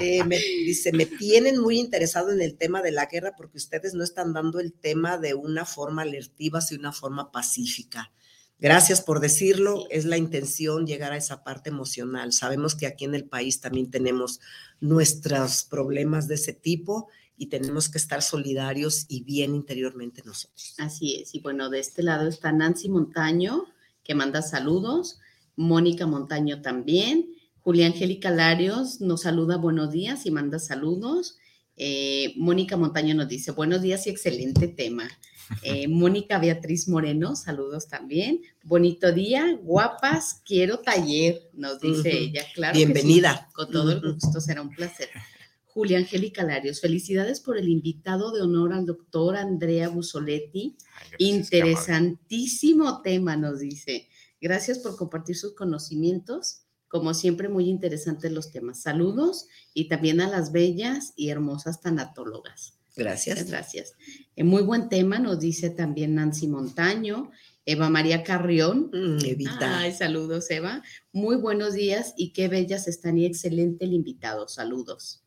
Eh, me, dice, me tienen muy interesado en el tema de la guerra porque ustedes no están dando el tema de una forma alertiva, sino una forma pacífica. Gracias por decirlo, es la intención llegar a esa parte emocional. Sabemos que aquí en el país también tenemos nuestros problemas de ese tipo y tenemos que estar solidarios y bien interiormente nosotros. Así es. Y bueno, de este lado está Nancy Montaño, que manda saludos. Mónica Montaño también. Julia Angélica Larios nos saluda buenos días y manda saludos. Eh, Mónica Montaño nos dice buenos días y excelente tema. Eh, [laughs] Mónica Beatriz Moreno, saludos también. Bonito día, guapas, quiero taller, nos dice ella. Claro. que sí, Bienvenida. con todo el gusto, será un placer. Julia Angélica Larios, felicidades por el invitado de honor al doctor Andrea Busoletti. Ay, gracias. Interesantísimo tema, nos dice. Gracias por compartir sus conocimientos. Como siempre, muy interesantes los temas. Saludos y también a las bellas y hermosas tanatólogas. Gracias. Muchas gracias. Eh, muy buen tema, nos dice también Nancy Montaño, Eva María Carrión. Mm, Evita. Ay, saludos, Eva. Muy buenos días y qué bellas están y excelente el invitado. Saludos.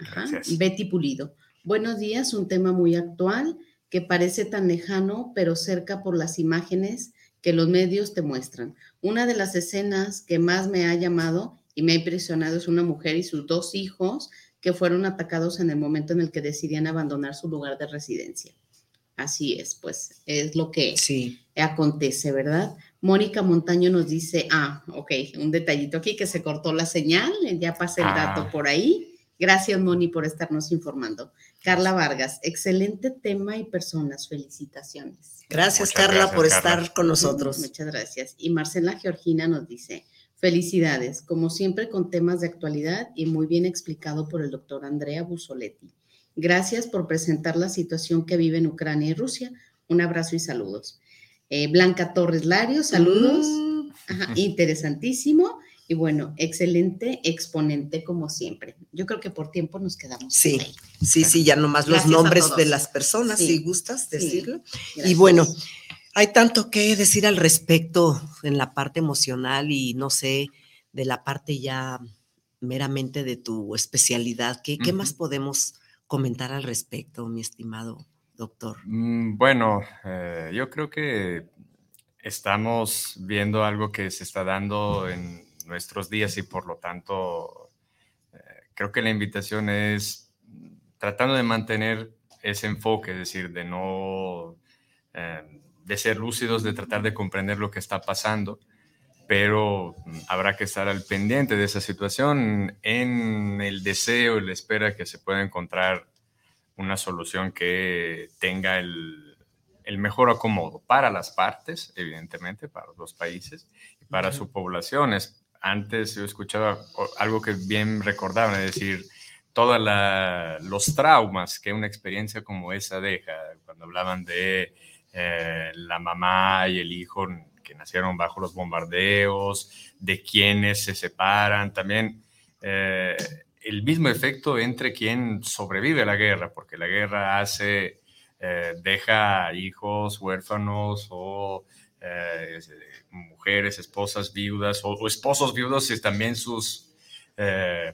Gracias. Betty Pulido. Buenos días, un tema muy actual que parece tan lejano, pero cerca por las imágenes que los medios te muestran. Una de las escenas que más me ha llamado y me ha impresionado es una mujer y sus dos hijos que fueron atacados en el momento en el que decidían abandonar su lugar de residencia. Así es, pues es lo que Sí. acontece, ¿verdad? Mónica Montaño nos dice, ah, ok, un detallito aquí que se cortó la señal, ya pasé el Ah. dato por ahí. Gracias, Moni, por estarnos informando. Carla Vargas, excelente tema y personas, felicitaciones. Gracias, Muchas Carla, gracias, por Carla. estar con nosotros. Muchas gracias. Y Marcela Georgina nos dice, felicidades, como siempre con temas de actualidad y muy bien explicado por el doctor Andrea Busoletti. Gracias por presentar la situación que vive en Ucrania y Rusia. Un abrazo y saludos. Eh, Blanca Torres Lario, saludos. Mm, Ajá, interesantísimo. Y bueno, excelente exponente como siempre. Yo creo que por tiempo nos quedamos. Sí. ahí. Sí, sí, ya nomás los Gracias nombres de las personas, Sí. si gustas Sí. decirlo. Y bueno, hay tanto que decir al respecto en la parte emocional y no sé, de la parte ya meramente de tu especialidad. ¿Qué, qué más podemos comentar al respecto, mi estimado doctor? Mm, Bueno, eh, yo creo que estamos viendo algo que se está dando en nuestros días y por lo tanto eh, creo que la invitación es tratando de mantener ese enfoque, es decir, de no, eh, de ser lúcidos, de tratar de comprender lo que está pasando, pero habrá que estar al pendiente de esa situación en el deseo y la espera que se pueda encontrar una solución que tenga el, el mejor acomodo para las partes, evidentemente, para los países y para sus poblaciones. Antes yo escuchaba algo que bien recordaban, es decir, todos los traumas que una experiencia como esa deja, cuando hablaban de eh, la mamá y el hijo que nacieron bajo los bombardeos, de quienes se separan, también eh, el mismo efecto entre quien sobrevive a la guerra, porque la guerra hace, eh, deja hijos huérfanos o mujeres, esposas viudas o, esposos viudos y también sus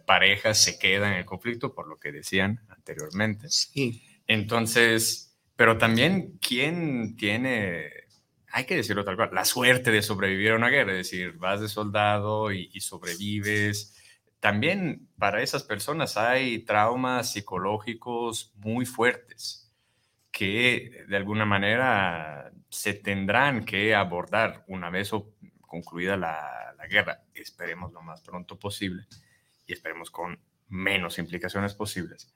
parejas se quedan en el conflicto, por lo que decían anteriormente. Sí. Entonces, pero también quién tiene, hay que decirlo tal cual, la suerte de sobrevivir a una guerra, es decir, vas de soldado y, sobrevives. También para esas personas hay traumas psicológicos muy fuertes que de alguna manera se tendrán que abordar una vez concluida la, guerra. Esperemos lo más pronto posible y esperemos con menos implicaciones posibles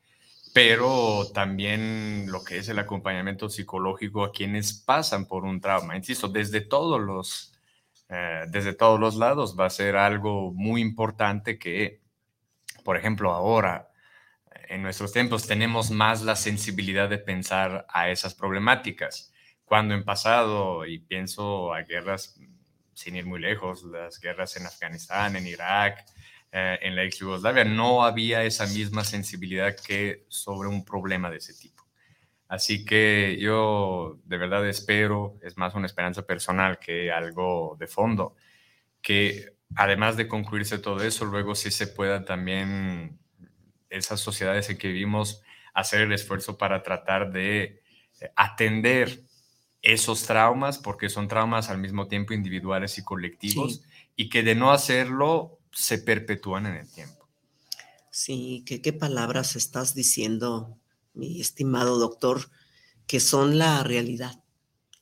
pero también lo que es el acompañamiento psicológico a quienes pasan por un trauma. Insisto, desde todos los, eh, desde todos los lados va a ser algo muy importante que, por ejemplo, ahora, en nuestros tiempos, tenemos más la sensibilidad de pensar a esas problemáticas. Cuando en pasado, y pienso a guerras sin ir muy lejos, las guerras en Afganistán, en Irak, eh, en la ex Yugoslavia, no había esa misma sensibilidad que sobre un problema de ese tipo. Así que yo de verdad espero, es más una esperanza personal que algo de fondo, que además de concluirse todo eso, luego sí se pueda también, esas sociedades en que vivimos, hacer el esfuerzo para tratar de eh, atender esos traumas, porque son traumas al mismo tiempo individuales y colectivos, y que de no hacerlo se perpetúan en el tiempo. Sí, ¿qué, palabras estás diciendo, mi estimado doctor, que son la realidad?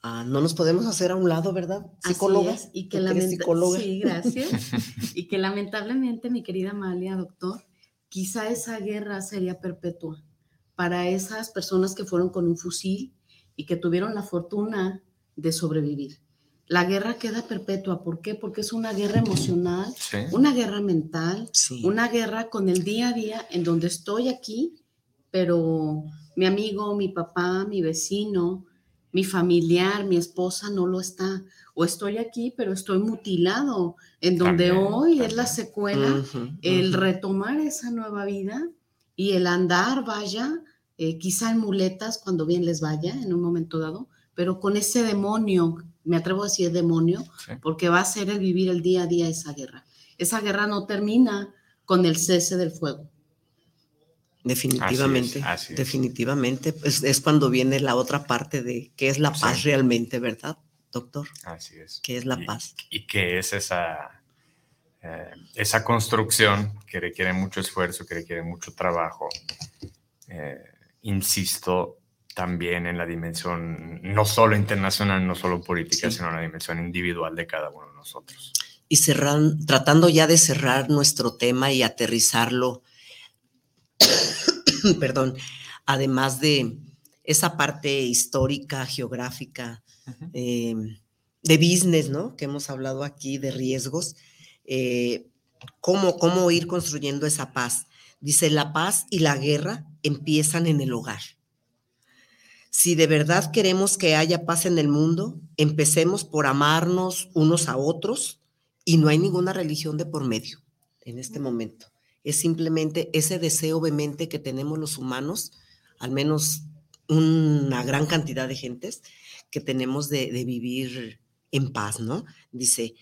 Ah, no nos podemos hacer a un lado, ¿verdad? Psicóloga. y que Sí, gracias. [laughs] y que lamentablemente, mi querida Amalia, doctor, quizá esa guerra sería perpetua para esas personas que fueron con un fusil y que tuvieron la fortuna de sobrevivir la guerra queda perpetua. ¿Por qué? Porque es una guerra emocional, una guerra mental, una guerra con el día a día en donde estoy aquí, pero mi amigo, mi papá, mi vecino, mi familiar, mi esposa no lo está. O estoy aquí, pero estoy mutilado, en donde hoy es la secuela, el retomar esa nueva vida y el andar, vaya, eh, quizá en muletas cuando bien les vaya en un momento dado, pero con ese demonio me atrevo a decir demonio, porque va a ser el vivir el día a día esa guerra. Esa guerra no termina con el cese del fuego. Definitivamente, definitivamente. Pues es cuando viene la otra parte de qué es la paz realmente, ¿verdad, doctor? Así es. ¿Qué es la paz? Y qué es esa, eh, esa construcción que requiere mucho esfuerzo, que requiere mucho trabajo. Eh, insisto, también en la dimensión no solo internacional, no solo política, sino en la dimensión individual de cada uno de nosotros. Y cerran, tratando ya de cerrar nuestro tema y aterrizarlo, [coughs] perdón, además de esa parte histórica, geográfica, eh, de business, ¿no? Que hemos hablado aquí, de riesgos, eh, ¿cómo, ¿cómo ir construyendo esa paz? Dice, la paz y la guerra empiezan en el hogar. Si de verdad queremos que haya paz en el mundo, empecemos por amarnos unos a otros y no hay ninguna religión de por medio en este momento. Es simplemente ese deseo vehemente que tenemos los humanos, al menos una gran cantidad de gentes, que tenemos de, vivir en paz, ¿no? Dice,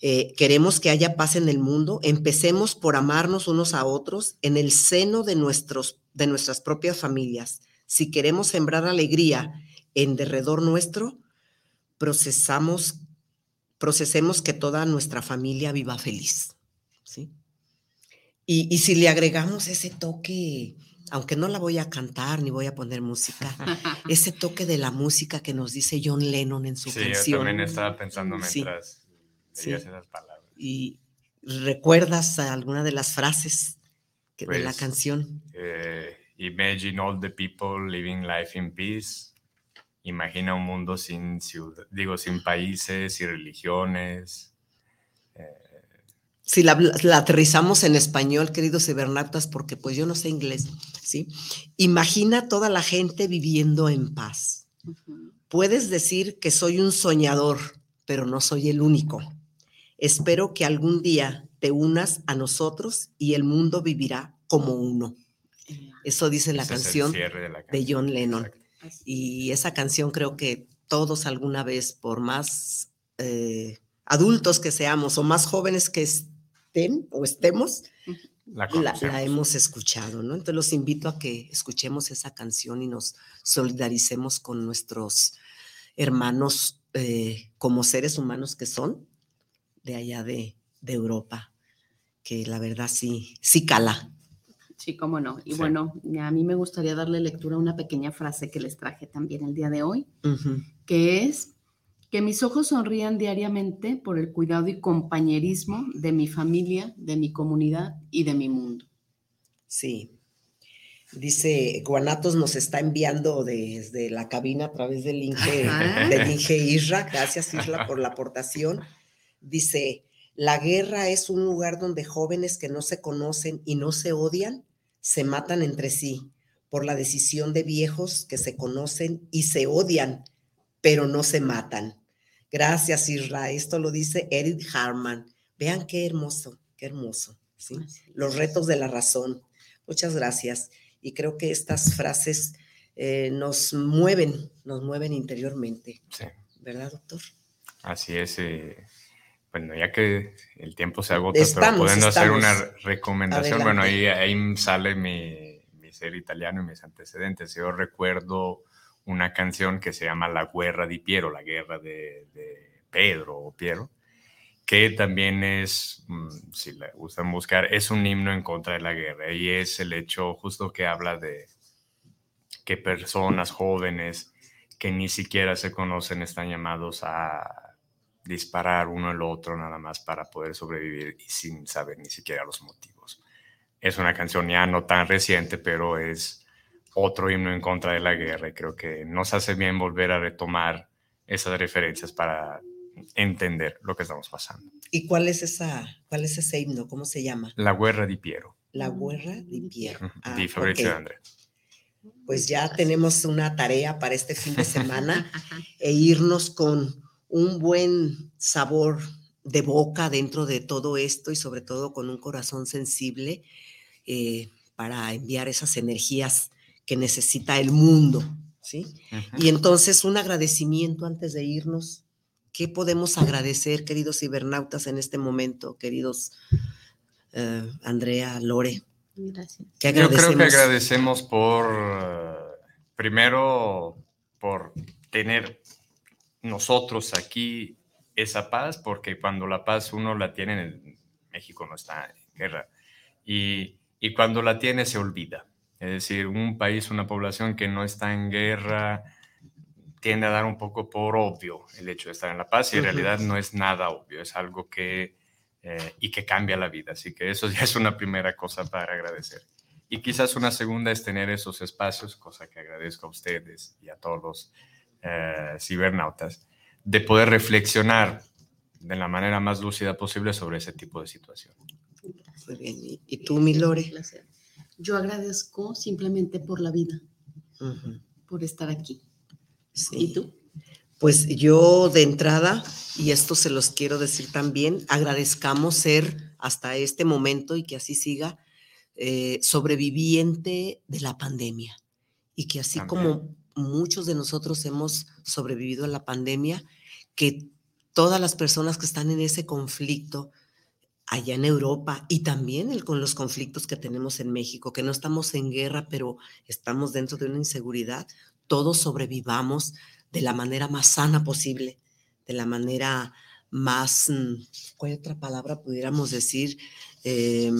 eh, queremos que haya paz en el mundo, empecemos por amarnos unos a otros en el seno de, nuestros, de nuestras propias familias si queremos sembrar alegría en derredor nuestro, procesamos, procesemos que toda nuestra familia viva feliz. ¿sí? Y, si le agregamos ese toque, aunque no la voy a cantar ni voy a poner música, [laughs] ese toque de la música que nos dice John Lennon en su canción. Sí, yo también estaba pensando mientras sí, esas palabras. Y recuerdas alguna de las frases de la pues, canción. Eh, Imagine all the people living life in peace. imagina un mundo sin ciudad, digo, sin países y religiones. Si la, la, aterrizamos en español, queridos cibernautas, porque pues yo no sé inglés, ¿sí? Imagina toda la gente viviendo en paz. Uh -huh. Puedes decir que soy un soñador, pero no soy el único. Espero que algún día te unas a nosotros y el mundo vivirá como uno. Eso dice la, canción, de, la canción, de, John Lennon. Exacto. Y esa canción creo que todos alguna vez, por más eh, adultos que seamos o más jóvenes que estén o estemos, la, la, la, hemos escuchado, ¿no? Entonces los invito a que escuchemos esa canción y nos solidaricemos con nuestros hermanos eh, como seres humanos que son de allá de, de, Europa, que la verdad sí, sí cala. Sí, cómo no. Y sí. bueno, a mí me gustaría darle lectura a una pequeña frase que les traje también el día de hoy, uh -huh. que es que mis ojos sonrían diariamente por el cuidado y compañerismo de mi familia, de mi comunidad y de mi mundo. Sí. Dice, Guanatos nos está enviando desde la cabina a través del Inge, [laughs] del Inge Isra. Gracias, Isra, por la aportación. Dice, la guerra es un lugar donde jóvenes que no se conocen y no se odian se matan entre sí por la decisión de viejos que se conocen y se odian pero no se matan. Gracias, Isra. Esto lo dice Eric Harman. Vean qué hermoso, qué hermoso. ¿sí? Los retos de la razón. Muchas gracias. Y creo que estas frases eh, nos mueven, nos mueven interiormente. Sí. ¿Verdad, doctor? Así es. Eh, bueno, ya que el tiempo se agota, estamos, pero pudiendo hacer una recomendación, Adelante. bueno, ahí, ahí sale mi, mi ser italiano y mis antecedentes. Yo recuerdo una canción que se llama La Guerra di Piero, la guerra de, de Pedro o Piero, que también es, mm, si le gustan buscar, es un himno en contra de la guerra y es el hecho justo que habla de que personas jóvenes que ni siquiera se conocen están llamados a disparar uno al otro nada más para poder sobrevivir y sin saber ni siquiera los motivos. Es una canción ya no tan reciente, pero es otro himno en contra de la guerra y creo que nos hace bien volver a retomar esas referencias para entender lo que estamos pasando. ¿Y cuál es, esa, cuál es ese himno? ¿Cómo se llama? La guerra di Piero. La guerra di Piero. Ah, di Fabrizio okay. André. Pues ya tenemos una tarea para este fin de semana e irnos con un buen sabor de boca dentro de todo esto y sobre todo con un corazón sensible eh, para enviar esas energías que necesita el mundo, ¿sí? Y entonces un agradecimiento antes de irnos. ¿Qué podemos agradecer, queridos cibernautas, en este momento, queridos uh, Andrea, Lore? Gracias. ¿Qué Yo creo que agradecemos por, primero, por tener nosotros aquí esa paz, porque cuando la paz uno la tiene, en México no está en guerra, y, y cuando la tiene se olvida es decir, un país, una población que no está en guerra tiende a dar un poco por obvio el hecho de estar en la paz y en uh -huh. realidad no es nada obvio, es algo que eh, y que cambia la vida. Así que eso ya es una primera cosa para agradecer. Y quizás una segunda es tener esos espacios, cosa que agradezco a ustedes y a todos los eh, cibernautas, de poder reflexionar de la manera más lúcida posible sobre ese tipo de situación. Muy bien. ¿Y tú, mi Lore? Yo agradezco simplemente por la vida, uh -huh. por estar aquí. Sí. ¿Y tú? Pues yo de entrada, y esto se los quiero decir también, agradezcamos ser hasta este momento y que así siga eh, sobreviviente de la pandemia. Y que así también. como muchos de nosotros hemos sobrevivido a la pandemia, que todas las personas que están en ese conflicto, allá en Europa y también el, con los conflictos que tenemos en México, que no estamos en guerra, pero estamos dentro de una inseguridad, todos sobrevivamos de la manera más sana posible, de la manera más, mm, ¿cuál otra palabra pudiéramos decir? Eh,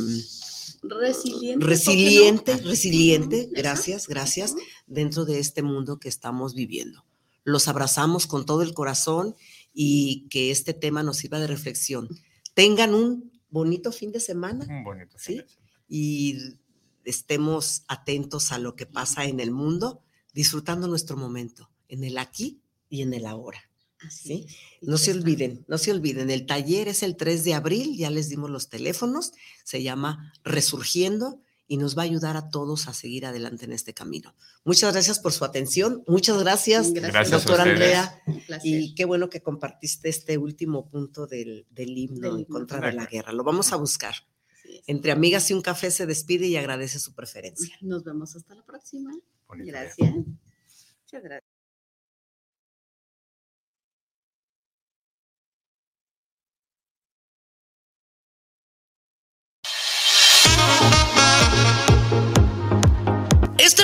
resiliente. Resiliente, no? resiliente, gracias, gracias, dentro de este mundo que estamos viviendo. Los abrazamos con todo el corazón y que este tema nos sirva de reflexión. Tengan un bonito fin de semana. Un bonito ¿sí? fin de semana. Y estemos atentos a lo que pasa en el mundo, disfrutando nuestro momento. en el aquí y en el ahora. ¿sí? No se olviden, no se olviden, el taller es el 3 de abril, ya les dimos los teléfonos, se llama Resurgiendo y nos va a ayudar a todos a seguir adelante en este camino. Muchas gracias por su atención, muchas gracias, Gracias doctora. Andrea, Un placer. y qué bueno que compartiste este último punto del, del himno Del en contra de la guerra. Lo vamos a buscar. Entre amigas y un café se despide y agradece su preferencia. Nos vemos hasta la próxima. Bonito día. Gracias. Muchas gracias.